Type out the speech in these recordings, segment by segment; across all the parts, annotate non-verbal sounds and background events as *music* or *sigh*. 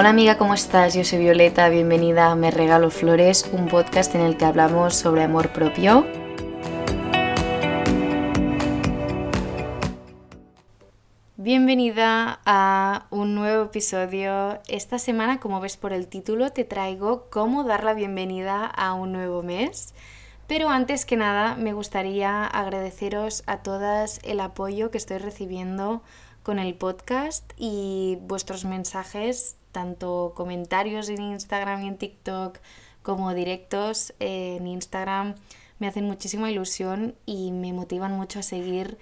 Hola amiga, ¿cómo estás? Yo soy Violeta, bienvenida a Me Regalo Flores, un podcast en el que hablamos sobre amor propio. Bienvenida a un nuevo episodio. Esta semana, como ves por el título, te traigo cómo dar la bienvenida a un nuevo mes. Pero antes que nada, me gustaría agradeceros a todas el apoyo que estoy recibiendo con el podcast y vuestros mensajes tanto comentarios en Instagram y en TikTok como directos en Instagram me hacen muchísima ilusión y me motivan mucho a seguir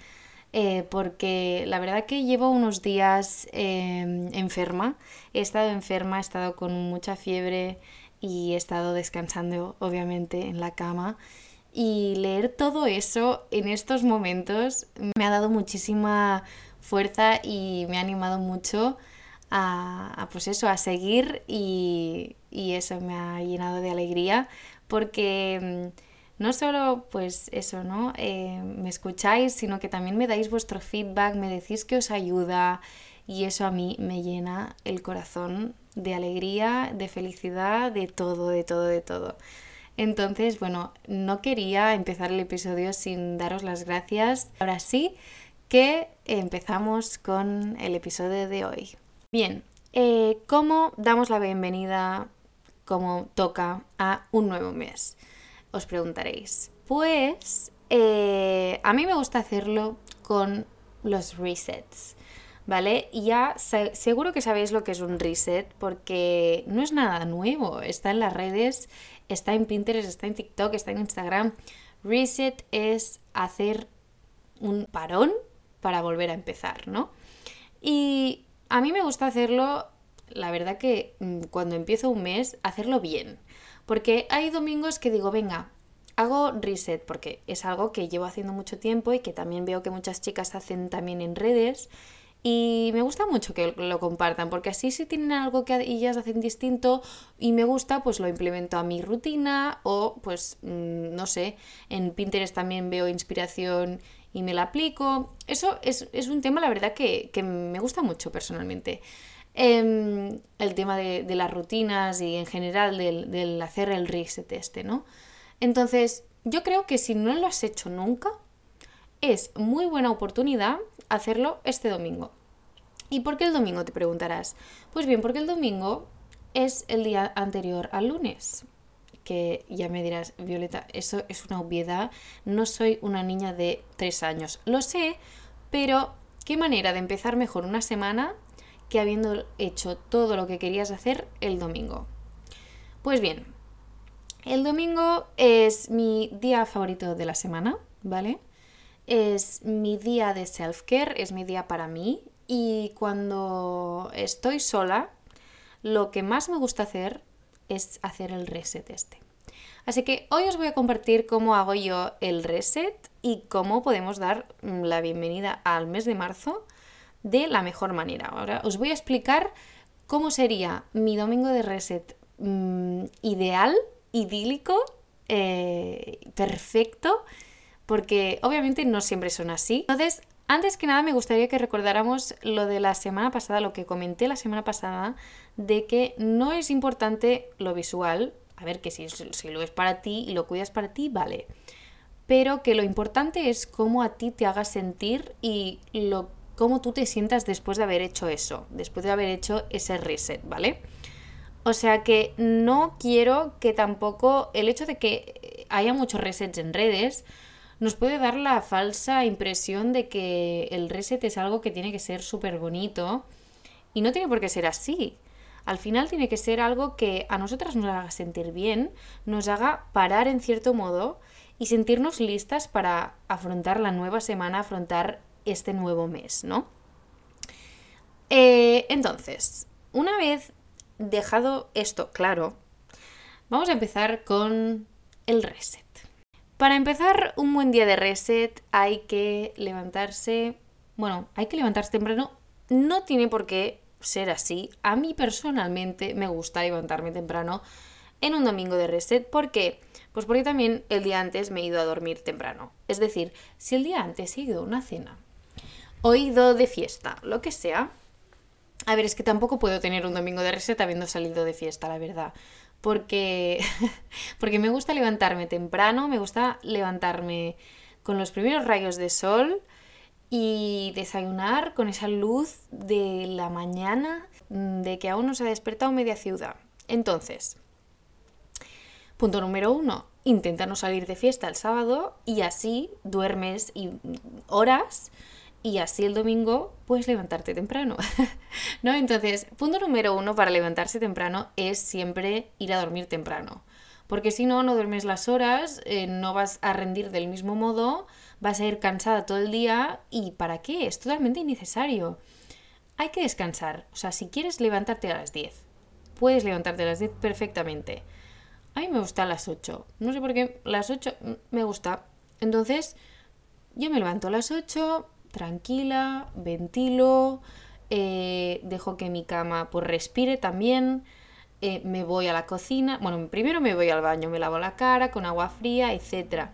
eh, porque la verdad que llevo unos días em, enferma, he estado enferma, he estado con mucha fiebre y he estado descansando obviamente en la cama. Y leer todo eso en estos momentos me ha dado muchísima fuerza y me ha animado mucho a, pues eso, a seguir y, eso me ha llenado de alegría porque mm, no solo pues eso, ¿no? Eh, me escucháis, sino que también me dais vuestro feedback, me decís que os ayuda y eso a mí me llena el corazón de alegría, de felicidad, de todo, de todo, de todo. Entonces, bueno, no quería empezar el episodio sin daros las gracias. Ahora sí que empezamos con el episodio de hoy. Bien, eh, ¿cómo damos la bienvenida como toca a un nuevo mes? Os preguntaréis. Pues eh, a mí me gusta hacerlo con los resets. ¿Vale? Ya seguro que sabéis lo que es un reset porque no es nada nuevo. Está en las redes, está en Pinterest, está en TikTok, está en Instagram. Reset es hacer un parón para volver a empezar, ¿no? Y a mí me gusta hacerlo, la verdad que mm, cuando empiezo un mes, hacerlo bien. Porque hay domingos que digo, venga, hago reset, porque es algo que llevo haciendo mucho tiempo y que también veo que muchas chicas hacen también en redes. Y me gusta mucho que lo compartan, porque así si tienen algo que ellas hacen distinto y me gusta, pues lo implemento a mi rutina o pues mm, no sé, en Pinterest también veo inspiración y me la aplico. Eso es, un tema, la verdad, que, me gusta mucho personalmente. Em, el tema de, las rutinas y en general del, hacer el reset este, ¿no? Entonces, yo creo que si no lo has hecho nunca, es muy buena oportunidad hacerlo este domingo. ¿Y por qué el domingo? Te preguntarás. Pues bien, porque el domingo es el día anterior al lunes que ya me dirás, Violeta, eso es una obviedad, no soy una niña de tres años. Lo sé, pero qué manera de empezar mejor una semana que habiendo hecho todo lo que querías hacer el domingo. Pues bien, el domingo es mi día favorito de la semana, ¿vale? Es mi día de self-care, es mi día para mí y cuando estoy sola, lo que más me gusta hacer es hacer el reset este. Así que hoy os voy a compartir cómo hago yo el reset y cómo podemos dar mm, la bienvenida al mes de marzo de la mejor manera. Ahora os voy a explicar cómo sería mi domingo de reset mm, ideal, idílico, eh, perfecto, porque obviamente no siempre son así. Entonces, antes que nada me gustaría que recordáramos lo de la semana pasada, lo que comenté la semana pasada, de que no es importante lo visual, a ver que si, lo es para ti y lo cuidas para ti, vale, pero que lo importante es cómo a ti te hagas sentir y lo, cómo tú te sientas después de haber hecho eso, después de haber hecho ese reset, ¿vale? O sea que no quiero que tampoco el hecho de que haya muchos resets en redes nos puede dar la falsa impresión de que el reset es algo que tiene que ser súper bonito y no tiene por qué ser así. Al final tiene que ser algo que a nosotras nos haga sentir bien, nos haga parar en cierto modo y sentirnos listas para afrontar la nueva semana, afrontar este nuevo mes, ¿no? Eh, entonces, una vez dejado esto claro, vamos a empezar con el reset. Para empezar un buen día de reset hay que levantarse, bueno, hay que levantarse temprano, no tiene por qué ser así. A mí personalmente me gusta levantarme temprano en un domingo de reset. ¿Por qué? Pues porque también el día antes me he ido a dormir temprano. Es decir, si el día antes he ido a una cena o he ido de fiesta, lo que sea, A ver, es que tampoco puedo tener un domingo de reset habiendo salido de fiesta, la verdad. Porque, *laughs* porque me gusta levantarme temprano, me gusta levantarme con los primeros rayos de sol y desayunar con esa luz de la mañana de que aún no se ha despertado media ciudad. Entonces, punto número uno, intenta no salir de fiesta el sábado y así duermes y horas y así el domingo puedes levantarte temprano. *laughs* ¿No? Entonces, punto número uno para levantarse temprano es siempre ir a dormir temprano. Porque si no, no duermes las horas, eh, no vas a rendir del mismo modo, vas a ir cansada todo el día y ¿para qué? Es totalmente innecesario. Hay que descansar. O sea, si quieres levantarte a las 10, puedes levantarte a las 10 perfectamente. A mí me gusta a las 8. No sé por qué, las 8 me gusta. Entonces, yo me levanto a las 8, tranquila, ventilo, eh, dejo que mi cama pues respire también, eh, me voy a la cocina, bueno, primero me voy al baño, me lavo la cara con agua fría, etc.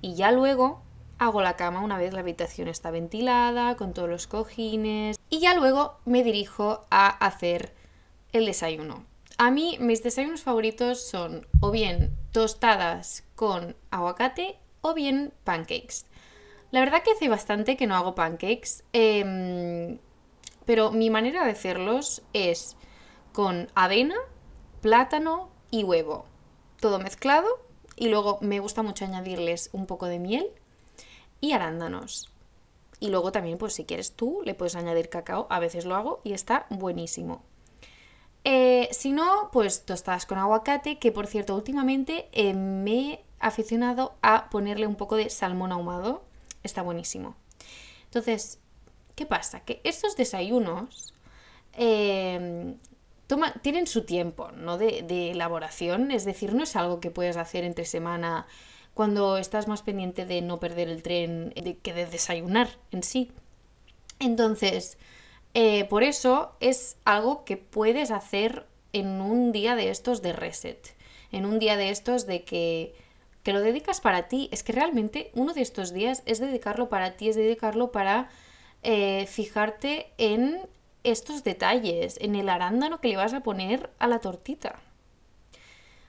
Y ya luego hago la cama una vez la habitación está ventilada, con todos los cojines, y ya luego me dirijo a hacer el desayuno. A mí mis desayunos favoritos son o bien tostadas con aguacate o bien pancakes. La verdad que hace bastante que no hago pancakes, em, pero mi manera de hacerlos es con avena, plátano y huevo. Todo mezclado y luego me gusta mucho añadirles un poco de miel y arándanos. Y luego también, pues si quieres tú, le puedes añadir cacao. A veces lo hago y está buenísimo. Eh, si no, pues tostadas con aguacate, que por cierto, últimamente eh, me he aficionado a ponerle un poco de salmón ahumado. Está buenísimo. Entonces, ¿qué pasa? Que estos desayunos eh, tienen su tiempo ¿no? de, de, elaboración, es decir, no es algo que puedes hacer entre semana cuando estás más pendiente de no perder el tren que de desayunar en sí. Entonces, eh, por eso es algo que puedes hacer en un día de estos de reset, en un día de estos de que, que lo dedicas para ti. Es que realmente uno de estos días es dedicarlo para ti, es dedicarlo para eh, fijarte en estos detalles, en el arándano que le vas a poner a la tortita.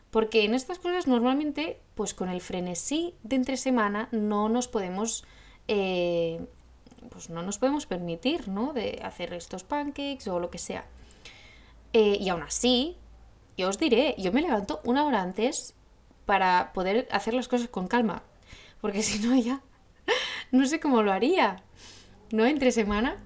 Porque en estas cosas normalmente, pues con el frenesí de entre semana no nos podemos eh, pues no nos podemos permitir, ¿no? De hacer estos pancakes o lo que sea. Eh, y aún así, yo os diré, yo me levanto una hora antes para poder hacer las cosas con calma. Porque *laughs* si no, ya no sé cómo lo haría, ¿no? Entre semana.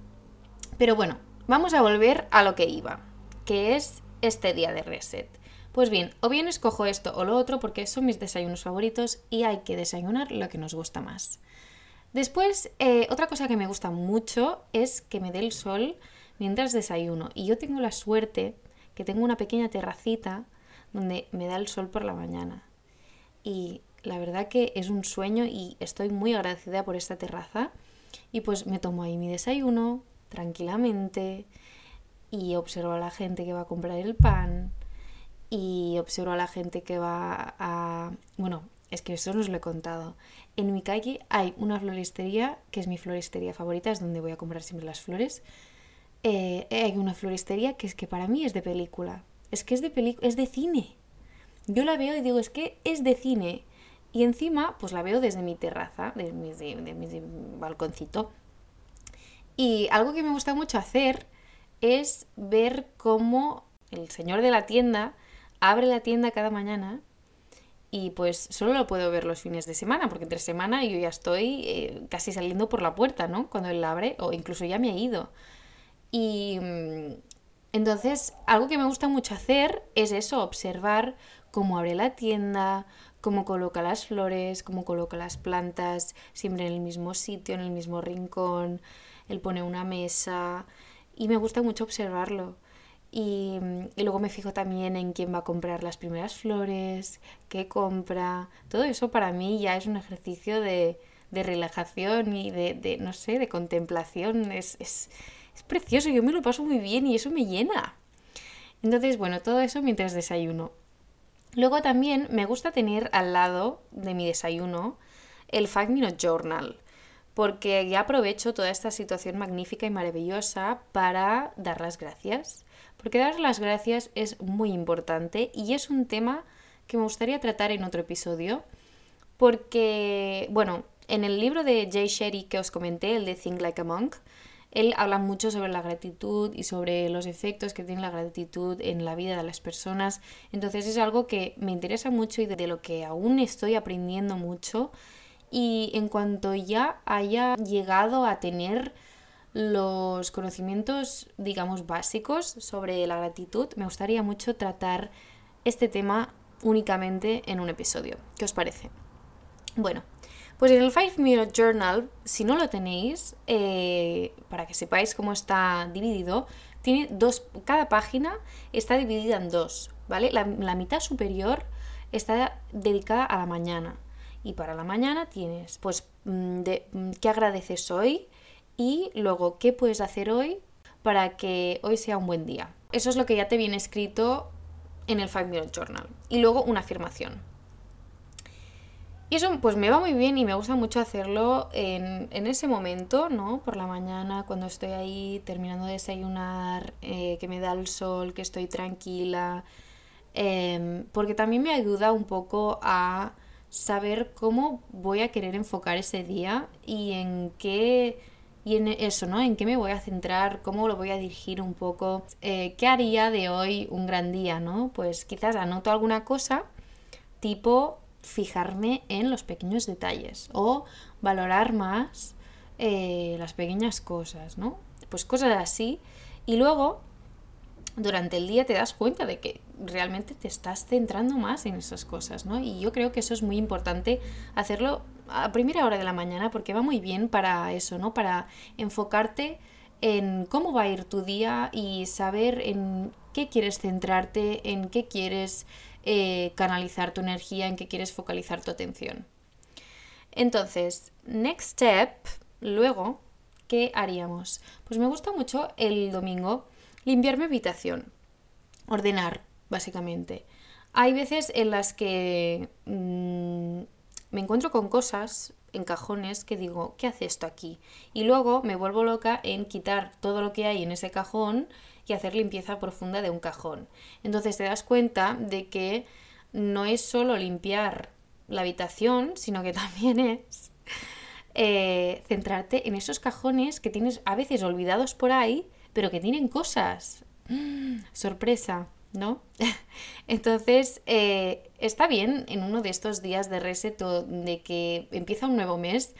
Pero bueno, vamos a volver a lo que iba, que es este día de reset. Pues bien, o bien escojo esto o lo otro porque son mis desayunos favoritos y hay que desayunar lo que nos gusta más. Después, eh, otra cosa que me gusta mucho es que me dé el sol mientras desayuno. Y yo tengo la suerte que tengo una pequeña terracita donde me da el sol por la mañana. Y la verdad que es un sueño y estoy muy agradecida por esta terraza. Y pues me tomo ahí mi desayuno tranquilamente y observo a la gente que va a comprar el pan y observo a la gente que va a... Bueno, es que eso no os lo he contado. En mi calle hay una floristería, que es mi floristería favorita, es donde voy a comprar siempre las flores. Eh, hay una floristería que es que para mí es de película. Es que es de es de cine. Yo la veo y digo, es que es de cine. Y encima, pues la veo desde mi terraza, desde mi, de mi balconcito. Y algo que me gusta mucho hacer es ver cómo el señor de la tienda abre la tienda cada mañana y pues solo lo puedo ver los fines de semana, porque entre semana yo ya estoy eh, casi saliendo por la puerta, ¿no? Cuando él la abre, o incluso ya me he ido. Y mm, entonces, algo que me gusta mucho hacer es eso, observar cómo abre la tienda, cómo coloca las flores, cómo coloca las plantas, siempre en el mismo sitio, en el mismo rincón, él pone una mesa, y me gusta mucho observarlo. Y, luego me fijo también en quién va a comprar las primeras flores, qué compra. Todo eso para mí ya es un ejercicio de, relajación y de, no sé, de contemplación. Es, es, es precioso, yo me lo paso muy bien y eso me llena. Entonces, bueno, todo eso mientras desayuno. Luego también me gusta tener al lado de mi desayuno el 5 Minute Journal porque ya aprovecho toda esta situación magnífica y maravillosa para dar las gracias. Porque dar las gracias es muy importante y es un tema que me gustaría tratar en otro episodio. Porque, bueno, en el libro de Jay Sherry que os comenté, el de Think Like a Monk, él habla mucho sobre la gratitud y sobre los efectos que tiene la gratitud en la vida de las personas. Entonces es algo que me interesa mucho y de lo que aún estoy aprendiendo mucho y en cuanto ya haya llegado a tener los conocimientos, digamos, básicos sobre la gratitud, me gustaría mucho tratar este tema únicamente en un episodio. ¿Qué os parece? Bueno, pues en el 5 Minute Journal, si no lo tenéis, eh, para que sepáis cómo está dividido, tiene dos, cada página está dividida en dos, ¿vale? La, mitad superior está dedicada a la mañana y para la mañana tienes, pues, mm, mm, qué agradeces hoy y luego qué puedes hacer hoy para que hoy sea un buen día. Eso es lo que ya te viene escrito en el 5 Minute Journal. Y luego una afirmación. Y eso pues me va muy bien y me gusta mucho hacerlo en, ese momento, ¿no? Por la mañana, cuando estoy ahí terminando de desayunar, eh, que me da el sol, que estoy tranquila. Em, porque también me ayuda un poco a saber cómo voy a querer enfocar ese día y en qué y en eso, ¿no? En qué me voy a centrar, cómo lo voy a dirigir un poco, eh, qué haría de hoy un gran día, ¿no? Pues quizás anoto alguna cosa tipo fijarme en los pequeños detalles o valorar más eh, las pequeñas cosas, ¿no? Pues cosas así. Y luego durante el día te das cuenta de que realmente te estás centrando más en esas cosas, ¿no? Y yo creo que eso es muy importante hacerlo a primera hora de la mañana porque va muy bien para eso, ¿no? Para enfocarte en cómo va a ir tu día y saber en qué quieres centrarte, en qué quieres eh, canalizar tu energía, en qué quieres focalizar tu atención. Entonces, next step, luego, ¿qué haríamos? Pues me gusta mucho el domingo Limpiar mi habitación. Ordenar, básicamente. Hay veces en las que mm, me encuentro con cosas en cajones que digo, ¿qué hace esto aquí? Y luego me vuelvo loca en quitar todo lo que hay en ese cajón y hacer limpieza profunda de un cajón. Entonces te das cuenta de que no es solo limpiar la habitación, sino que *laughs* también es eh, centrarte en esos cajones que tienes a veces olvidados por ahí pero que tienen cosas. sorpresa, ¿no? *laughs* Entonces, eh, está bien en uno de estos días de reset de que empieza un nuevo mes,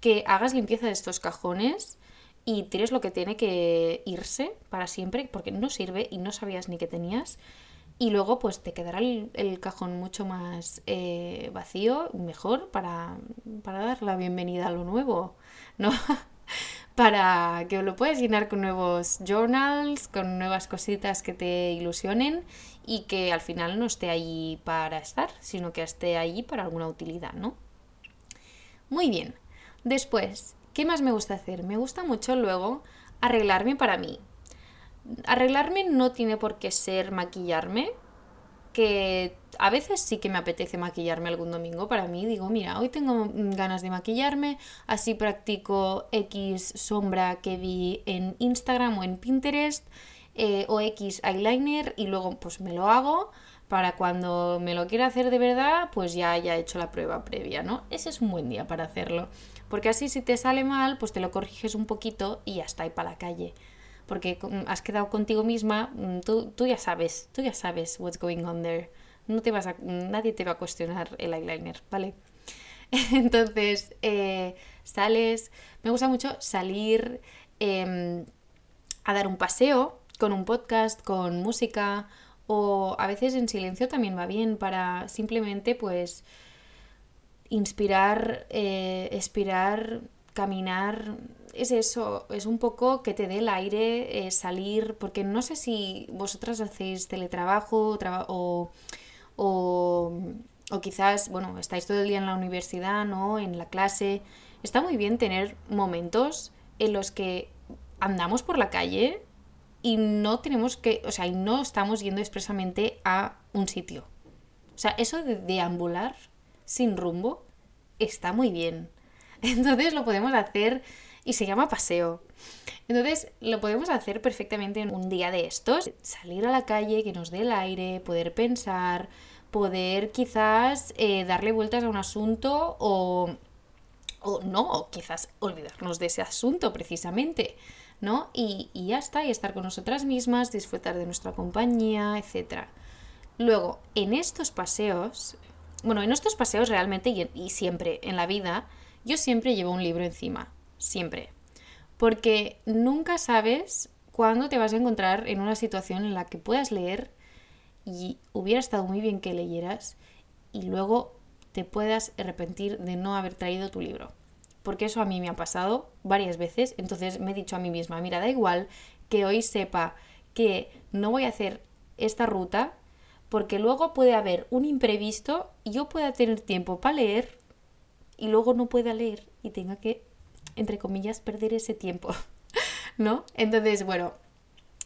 que hagas limpieza de estos cajones y tires lo que tiene que irse para siempre, porque no sirve y no sabías ni que tenías. Y luego pues te quedará el, cajón mucho más eh, vacío, mejor, para, para dar la bienvenida a lo nuevo, ¿no? *laughs* para que lo puedas llenar con nuevos journals, con nuevas cositas que te ilusionen y que al final no esté ahí para estar, sino que esté ahí para alguna utilidad, ¿no? Muy bien. Después, ¿qué más me gusta hacer? Me gusta mucho luego arreglarme para mí. Arreglarme no tiene por qué ser maquillarme, que a veces sí que me apetece maquillarme algún domingo para mí. Digo, mira, hoy tengo ganas de maquillarme, así practico X sombra que vi en Instagram o en Pinterest eh, o X eyeliner y luego pues me lo hago para cuando me lo quiera hacer de verdad, pues ya haya hecho la prueba previa, ¿no? Ese es un buen día para hacerlo. Porque así si te sale mal, pues te lo corriges un poquito y ya está ahí para la calle porque has quedado contigo misma, mm, tú, tú, ya sabes, tú ya sabes what's going on there. No te vas a, nadie te va a cuestionar el eyeliner, ¿vale? *laughs* Entonces, eh, sales, me gusta mucho salir em, a dar un paseo con un podcast, con música o a veces en silencio también va bien para simplemente pues inspirar, eh, expirar, caminar, es eso, es un poco que te dé el aire, eh, salir, porque no sé si vosotras hacéis teletrabajo o, o, o, quizás, bueno, estáis todo el día en la universidad, ¿no? En la clase. Está muy bien tener momentos en los que andamos por la calle y no tenemos que, o sea, y no estamos yendo expresamente a un sitio. O sea, eso de deambular sin rumbo está muy bien. *laughs* Entonces lo podemos hacer y se llama paseo. Entonces lo podemos hacer perfectamente en un día de estos, salir a la calle, que nos dé el aire, poder pensar, poder quizás eh, darle vueltas a un asunto o, o no, o quizás olvidarnos de ese asunto precisamente. ¿no? Y, y, ya está, y estar con nosotras mismas, disfrutar de nuestra compañía, etc. Luego, en estos paseos, bueno, en estos paseos realmente y, y siempre en la vida, yo siempre llevo un libro encima, siempre. Porque nunca sabes cuándo te vas a encontrar en una situación en la que puedas leer y hubiera estado muy bien que leyeras y luego te puedas arrepentir de no haber traído tu libro porque eso a mí me ha pasado varias veces, entonces me he dicho a mí misma, mira, da igual que hoy sepa que no voy a hacer esta ruta, porque luego puede haber un imprevisto y yo pueda tener tiempo para leer y luego no pueda leer y tenga que, entre comillas, perder ese tiempo, *laughs* ¿no? Entonces, bueno,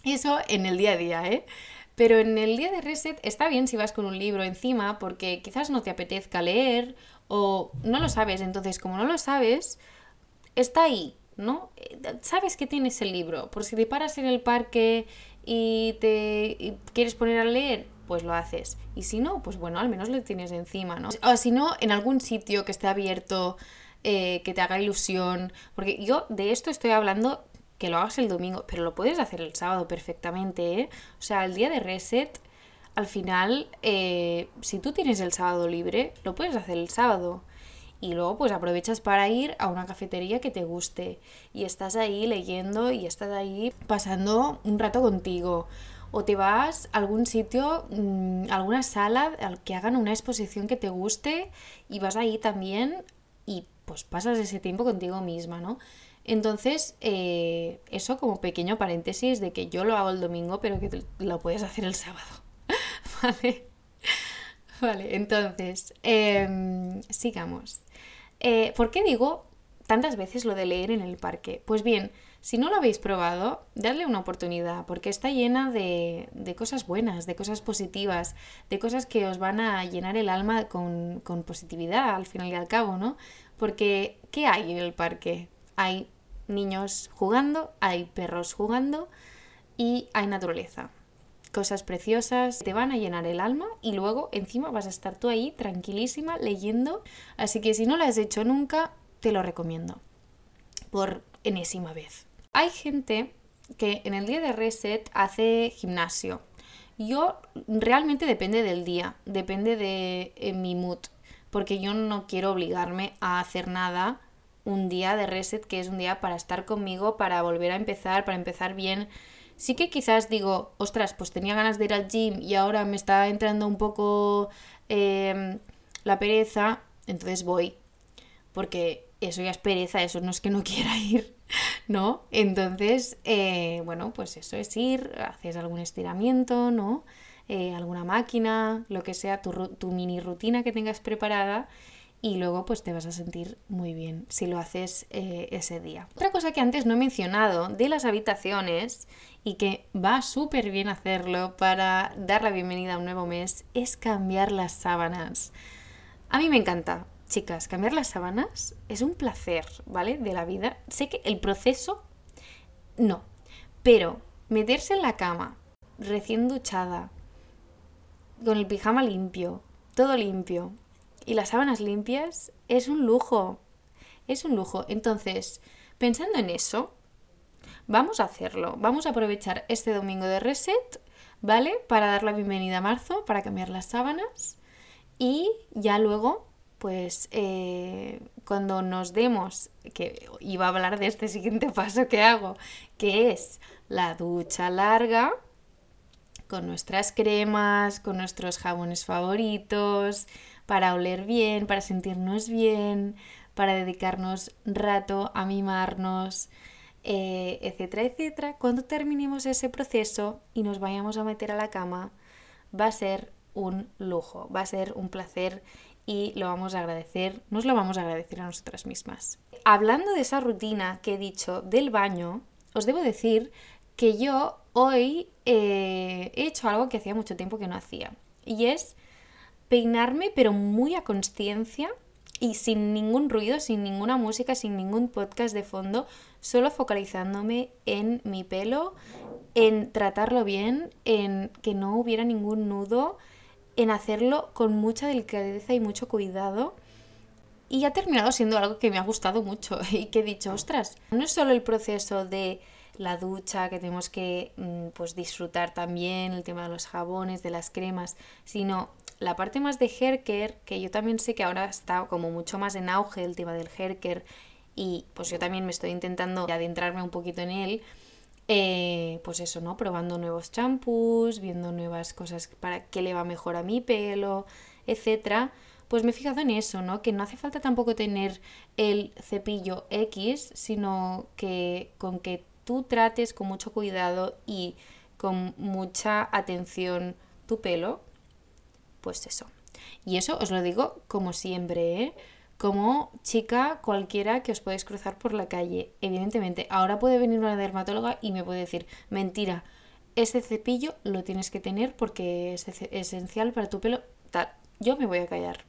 eso en el día a día, ¿eh? Pero en el día de reset está bien si vas con un libro encima porque quizás no te apetezca leer o no lo sabes. Entonces, como no lo sabes, está ahí, ¿no? Sabes que tienes el libro. Por si te paras en el parque y te quieres poner a leer, pues lo haces. Y si no, pues bueno, al menos lo tienes encima, ¿no? O si no, en algún sitio que esté abierto, eh, que te haga ilusión. Porque yo de esto estoy hablando que lo hagas el domingo, pero lo puedes hacer el sábado perfectamente, ¿eh? O sea, el día de reset al final, eh, si tú tienes el sábado libre, lo puedes hacer el sábado. Y luego pues aprovechas para ir a una cafetería que te guste. Y estás ahí leyendo y estás ahí pasando un rato contigo. O te vas a algún sitio, mm, alguna sala al que hagan una exposición que te guste y vas ahí también y pues pasas ese tiempo contigo misma, ¿no? Entonces, eh, eso como pequeño paréntesis de que yo lo hago el domingo, pero que lo puedes hacer el sábado. *laughs* vale. Vale, entonces, em, sigamos. Eh, ¿Por qué digo tantas veces lo de leer en el parque? Pues bien, si no lo habéis probado, dadle una oportunidad, porque está llena de, de cosas buenas, de cosas positivas, de cosas que os van a llenar el alma con, con positividad, al final y al cabo, ¿no? Porque, ¿qué hay en el parque? Hay niños jugando, hay perros jugando y hay naturaleza cosas preciosas, te van a llenar el alma y luego encima vas a estar tú ahí tranquilísima leyendo. Así que si no lo has hecho nunca, te lo recomiendo. Por enésima vez. Hay gente que en el día de reset hace gimnasio. Yo realmente depende del día, depende de eh, mi mood, porque yo no quiero obligarme a hacer nada un día de reset que es un día para estar conmigo, para volver a empezar, para empezar bien sí que quizás digo, ostras, pues tenía ganas de ir al gym y ahora me está entrando un poco em, la pereza, entonces voy. Porque eso ya es pereza, eso no es que no *laughs* quiera ir, ¿no? Entonces, eh, bueno, pues eso es ir, haces algún estiramiento, ¿no? Eh, alguna máquina, lo que sea, tu, mini rutina que tengas preparada y luego pues te vas a sentir muy bien si lo haces eh, ese día. Otra cosa que antes no he mencionado de las habitaciones y que va súper bien hacerlo para dar la bienvenida a un nuevo mes es cambiar las sábanas. A mí me encanta, chicas, cambiar las sábanas es un placer, ¿vale? De la vida. Sé que el proceso no, pero meterse en la cama recién duchada, con el pijama limpio, todo limpio, y las sábanas limpias es un lujo. Es un lujo. Entonces, pensando en eso, vamos a hacerlo. Vamos a aprovechar este domingo de reset, ¿vale? Para dar la bienvenida a marzo, para cambiar las sábanas. Y ya luego, pues eh, cuando nos demos, que iba a hablar de este siguiente *laughs* paso que hago, que es la ducha larga, con nuestras cremas, con nuestros jabones favoritos, para oler bien, para sentirnos bien, para dedicarnos rato a mimarnos, eh, etcétera, etcétera. Cuando terminemos ese proceso y nos vayamos a meter a la cama, va a ser un lujo, va a ser un placer y lo vamos a agradecer, nos lo vamos a agradecer a nosotras mismas. Hablando de esa rutina que he dicho del baño, os debo decir que yo hoy eh, he hecho algo que hacía mucho tiempo que no hacía y es peinarme, pero muy a conciencia, y sin ningún ruido, sin ninguna música, sin ningún podcast de fondo, solo focalizándome en mi pelo, en tratarlo bien, en que no hubiera ningún nudo, en hacerlo con mucha delicadeza y mucho cuidado. Y ha terminado siendo algo que me ha gustado mucho *laughs* y que he dicho, ostras, no es solo el proceso de la ducha, que tenemos que mm, pues, disfrutar también, el tema de los jabones, de las cremas, sino la parte más de hair que yo también sé que ahora está como mucho más en auge el tema del hair y pues yo también me estoy intentando adentrarme un poquito en él, eh, pues eso, ¿no? Probando nuevos champús, viendo nuevas cosas para que le va mejor a mi pelo, etcétera. Pues me he fijado en eso, ¿no? Que no hace falta tampoco tener el cepillo X, sino que con que tú trates con mucho cuidado y con mucha atención tu pelo, pues eso. Y eso os lo digo como siempre, ¿eh? Como chica cualquiera que os podéis cruzar por la calle. Evidentemente, ahora puede venir una dermatóloga y me puede decir, mentira, ese cepillo lo tienes que tener porque es esencial para tu pelo. Tal, yo me voy a callar.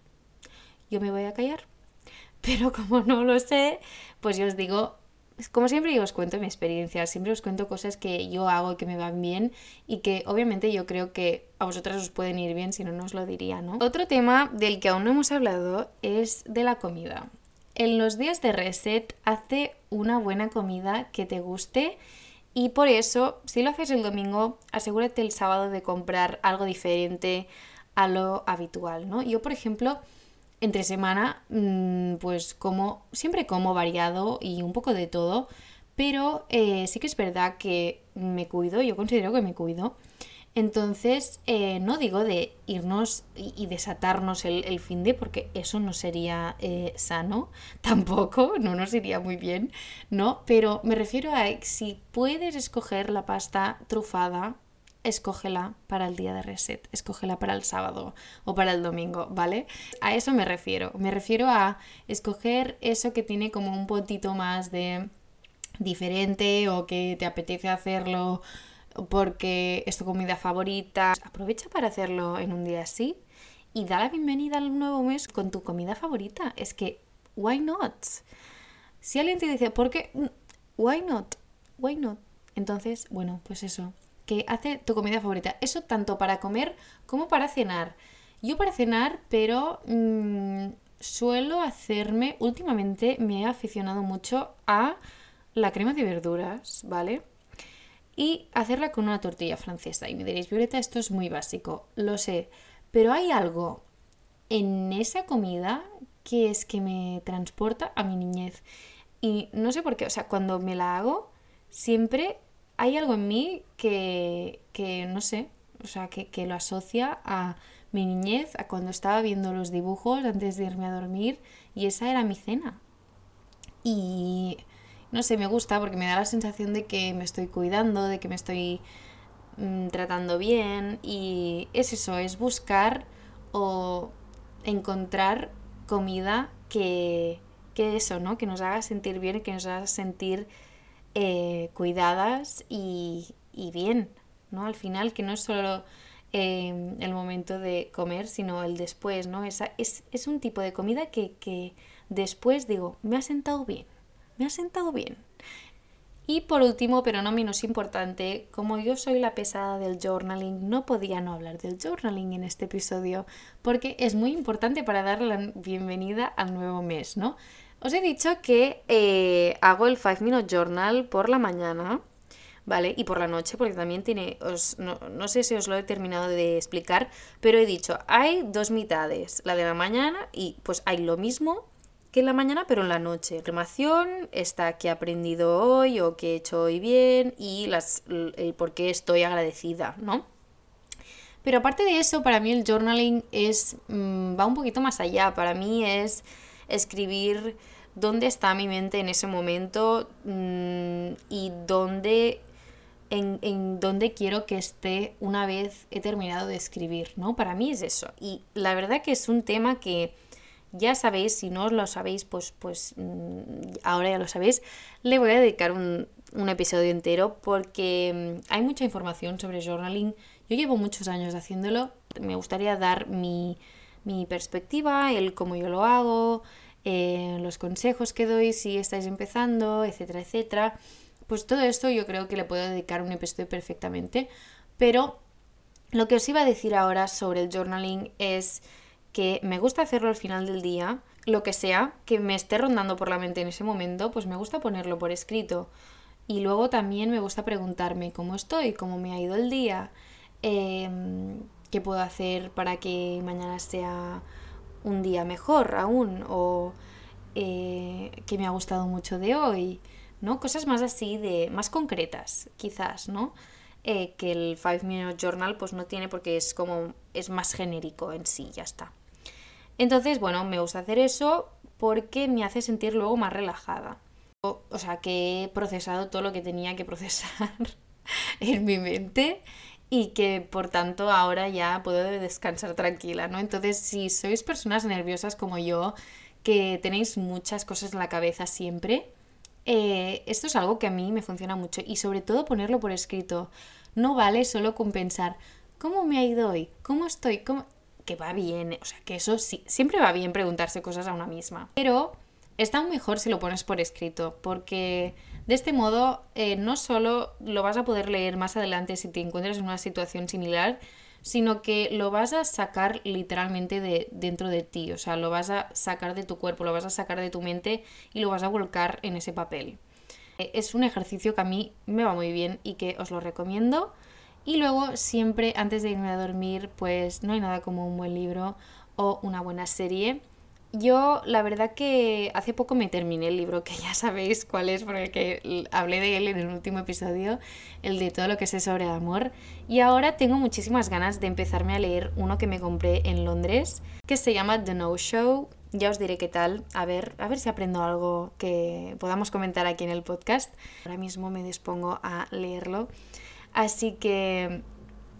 Yo me voy a callar. *laughs* Pero como no lo sé, pues yo os digo como siempre yo os cuento mi experiencia, siempre os cuento cosas que yo hago y que me van bien y que obviamente yo creo que a vosotras os pueden ir bien, si no, no os lo diría, ¿no? Otro tema del que aún no hemos hablado es de la comida. En los días de reset, hace una buena comida que te guste y por eso, si lo haces el domingo, asegúrate el sábado de comprar algo diferente a lo habitual, ¿no? Yo, por ejemplo, entre semana, mm, pues como, siempre como variado y un poco de todo, pero eh, sí que es verdad que me cuido, yo considero que me cuido. Entonces, eh, no digo de irnos y, desatarnos el, fin de, porque eso no sería eh, sano, *laughs* tampoco, no nos iría muy bien, ¿no? Pero me refiero a si puedes escoger la pasta trufada, escógela para el día de reset, escógela para el sábado o para el domingo, ¿vale? A eso me refiero. Me refiero a escoger eso que tiene como un puntito más de diferente o que te apetece hacerlo porque es tu comida favorita. Aprovecha para hacerlo en un día así y da la bienvenida al nuevo mes con tu comida favorita. Es que, why not? Si alguien te dice, ¿por qué? Why not? Why not? Entonces, bueno, pues eso que hace tu comida favorita. Eso tanto para comer como para cenar. Yo para cenar, pero mm, suelo hacerme, últimamente me he aficionado mucho a la crema de verduras, ¿vale? Y hacerla con una tortilla francesa. Y me diréis, Violeta, esto es muy básico, lo sé. Pero hay algo en esa comida que es que me transporta a mi niñez. Y no sé por qué, o sea, cuando me la hago, siempre hay algo en mí que, no sé, o sea, que, lo asocia a mi niñez, a cuando estaba viendo los dibujos antes de irme a dormir y esa era mi cena. Y no sé, me gusta porque me da la sensación de que me estoy cuidando, de que me estoy mm, tratando bien y es eso, es buscar o encontrar comida que, que eso, ¿no? Que nos haga sentir bien, que nos haga sentir eh, cuidadas y, bien, ¿no? Al final, que no es solo eh, el momento de comer, sino el después, ¿no? Esa, es, es, un tipo de comida que, que después digo, me ha sentado bien, me ha sentado bien. Y por último, pero no menos importante, como yo soy la pesada del journaling, no podía no hablar del journaling en este episodio, porque es muy importante para dar la bienvenida al nuevo mes, ¿no? Os he dicho que eh, hago el 5 Minute Journal por la mañana, ¿vale? Y por la noche, porque también tiene, no, sé si os lo he terminado de explicar, pero he dicho, hay dos mitades, la de la mañana y pues hay lo mismo que en la mañana, pero en la noche. Información, está que he aprendido hoy o que he hecho hoy bien y las, el por qué estoy agradecida, ¿no? Pero aparte de eso, para mí el journaling es, mm, va un poquito más allá. Para mí es escribir dónde está mi mente en ese momento mm, y dónde en, en, dónde quiero que esté una vez he terminado de escribir, ¿no? Para mí es eso. Y la verdad que es un tema que ya sabéis, si no lo sabéis, pues, pues mm, ahora ya lo sabéis, le voy a dedicar un, un episodio entero porque mm, hay mucha información sobre journaling. Yo llevo muchos años haciéndolo, me gustaría dar mi mi perspectiva, el cómo yo lo hago, eh, los consejos que doy si estáis empezando, etcétera, etcétera. Pues todo esto yo creo que le puedo dedicar un episodio perfectamente. Pero lo que os iba a decir ahora sobre el journaling es que me gusta hacerlo al final del día, lo que sea que me esté rondando por la mente en ese momento, pues me gusta ponerlo por escrito. Y luego también me gusta preguntarme cómo estoy, cómo me ha ido el día, em, qué puedo hacer para que mañana sea un día mejor aún, o eh, qué me ha gustado mucho de hoy, ¿no? Cosas más así, de más concretas, quizás, ¿no? Eh, que el 5 Minute Journal pues no tiene porque es como, es más genérico en sí, ya está. Entonces, bueno, me gusta hacer eso porque me hace sentir luego más relajada. O, o sea, que he procesado todo lo que tenía que procesar *laughs* en mi mente y que por tanto ahora ya puedo descansar tranquila, ¿no? Entonces, si sois personas nerviosas como yo, que tenéis muchas cosas en la cabeza siempre, eh, esto es algo que a mí me funciona mucho y sobre todo ponerlo por escrito. No vale solo con pensar, ¿cómo me ha ido hoy? ¿Cómo estoy? ¿Cómo? Que va bien, o sea, que eso sí, siempre va bien preguntarse cosas a una misma. Pero está aún mejor si lo pones por escrito, porque de este modo eh, no solo lo vas a poder leer más adelante si te encuentras en una situación similar, sino que lo vas a sacar literalmente de dentro de ti, o sea, lo vas a sacar de tu cuerpo, lo vas a sacar de tu mente y lo vas a volcar en ese papel. Eh, es un ejercicio que a mí me va muy bien y que os lo recomiendo. Y luego siempre antes de irme a dormir, pues no hay nada como un buen libro o una buena serie yo, la verdad que hace poco me terminé el libro, que ya sabéis cuál es, porque hablé de él en el último episodio, el de todo lo que sé sobre amor. Y ahora tengo muchísimas ganas de empezarme a leer uno que me compré en Londres, que se llama The No Show. Ya os diré qué tal, a ver, a ver si aprendo algo que podamos comentar aquí en el podcast. Ahora mismo me dispongo a leerlo. Así que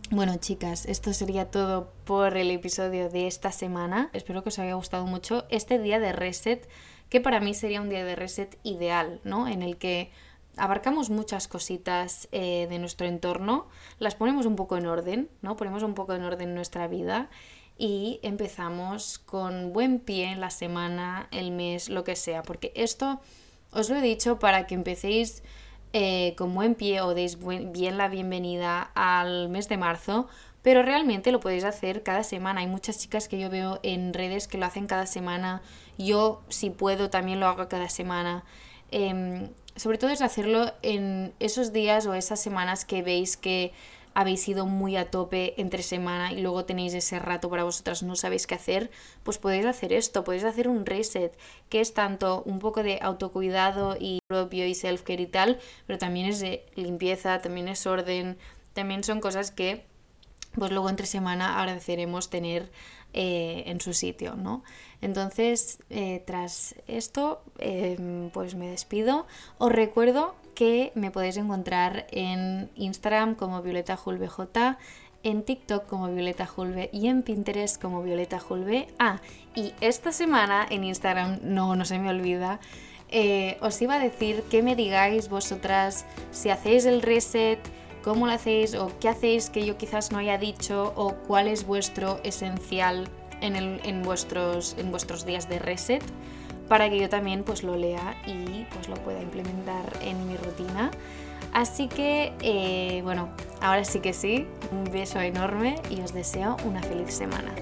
bueno, chicas, esto sería todo por el episodio de esta semana. Espero que os haya gustado mucho este día de reset, que para mí sería un día de reset ideal, ¿no? En el que abarcamos muchas cositas eh, de nuestro entorno, las ponemos un poco en orden, ¿no? Ponemos un poco en orden nuestra vida y empezamos con buen pie la semana, el mes, lo que sea, porque esto os lo he dicho para que empecéis eh, con buen pie o deis bien la bienvenida al mes de marzo, pero realmente lo podéis hacer cada semana. Hay muchas chicas que yo veo en redes que lo hacen cada semana. Yo, si puedo, también lo hago cada semana. Em, sobre todo es hacerlo en esos días o esas semanas que veis que habéis ido muy a tope entre semana y luego tenéis ese rato para vosotras, no sabéis qué hacer, pues podéis hacer esto, podéis hacer un reset, que es tanto un poco de autocuidado y propio y self-care y tal, pero también es de limpieza, también es orden, también son cosas que pues luego entre semana agradeceremos tener eh, en su sitio, ¿no? Entonces, eh, tras esto, em, pues me despido. Os recuerdo que me podéis encontrar en Instagram como Violeta J, en TikTok como Violeta Julve y en Pinterest como Violeta Julve. Ah, y esta semana en Instagram, no, no se me olvida, eh, os iba a decir que me digáis vosotras si hacéis el reset, cómo lo hacéis o qué hacéis que yo quizás no haya dicho o cuál es vuestro esencial en, en, vuestros, en vuestros días de reset para que yo también pues lo lea y pues lo pueda implementar en mi rutina. Así que eh, bueno, ahora sí que sí, un beso enorme y os deseo una feliz semana.